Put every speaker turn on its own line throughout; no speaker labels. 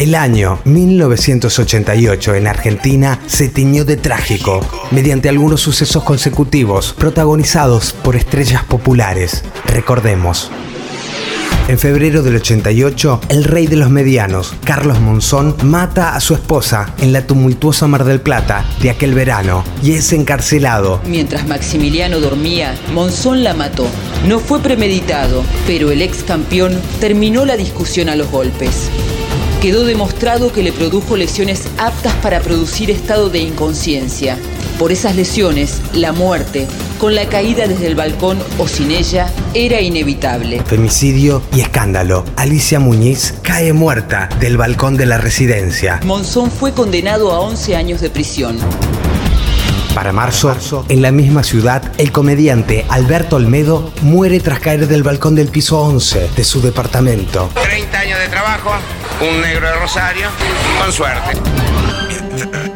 El año 1988 en Argentina se tiñó de trágico mediante algunos sucesos consecutivos protagonizados por estrellas populares. Recordemos. En febrero del 88, el rey de los medianos, Carlos Monzón, mata a su esposa en la tumultuosa Mar del Plata de aquel verano y es encarcelado.
Mientras Maximiliano dormía, Monzón la mató. No fue premeditado, pero el ex campeón terminó la discusión a los golpes. Quedó demostrado que le produjo lesiones aptas para producir estado de inconsciencia. Por esas lesiones, la muerte, con la caída desde el balcón o sin ella, era inevitable.
Femicidio y escándalo. Alicia Muñiz cae muerta del balcón de la residencia.
Monzón fue condenado a 11 años de prisión.
Para marzo, en la misma ciudad, el comediante Alberto Olmedo muere tras caer del balcón del piso 11 de su departamento.
30 años de trabajo, un negro de Rosario, con suerte.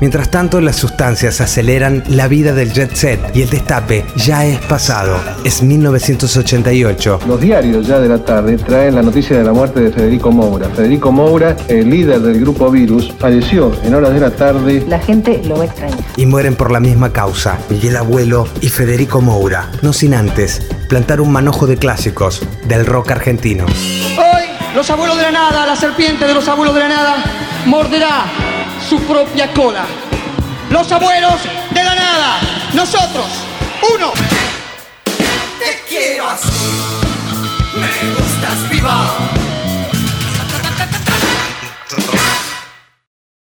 Mientras tanto, las sustancias aceleran la vida del jet set y el destape ya es pasado. Es 1988.
Los diarios ya de la tarde traen la noticia de la muerte de Federico Moura. Federico Moura, el líder del grupo Virus, falleció en horas de la tarde.
La gente lo va a extrañar.
Y mueren por la misma causa, Miguel Abuelo y Federico Moura. No sin antes plantar un manojo de clásicos del rock argentino.
Hoy, los abuelos de la nada, la serpiente de los abuelos de la nada, morderá su propia cola. Los abuelos de la nada, nosotros, uno.
Te quiero así, me gustas.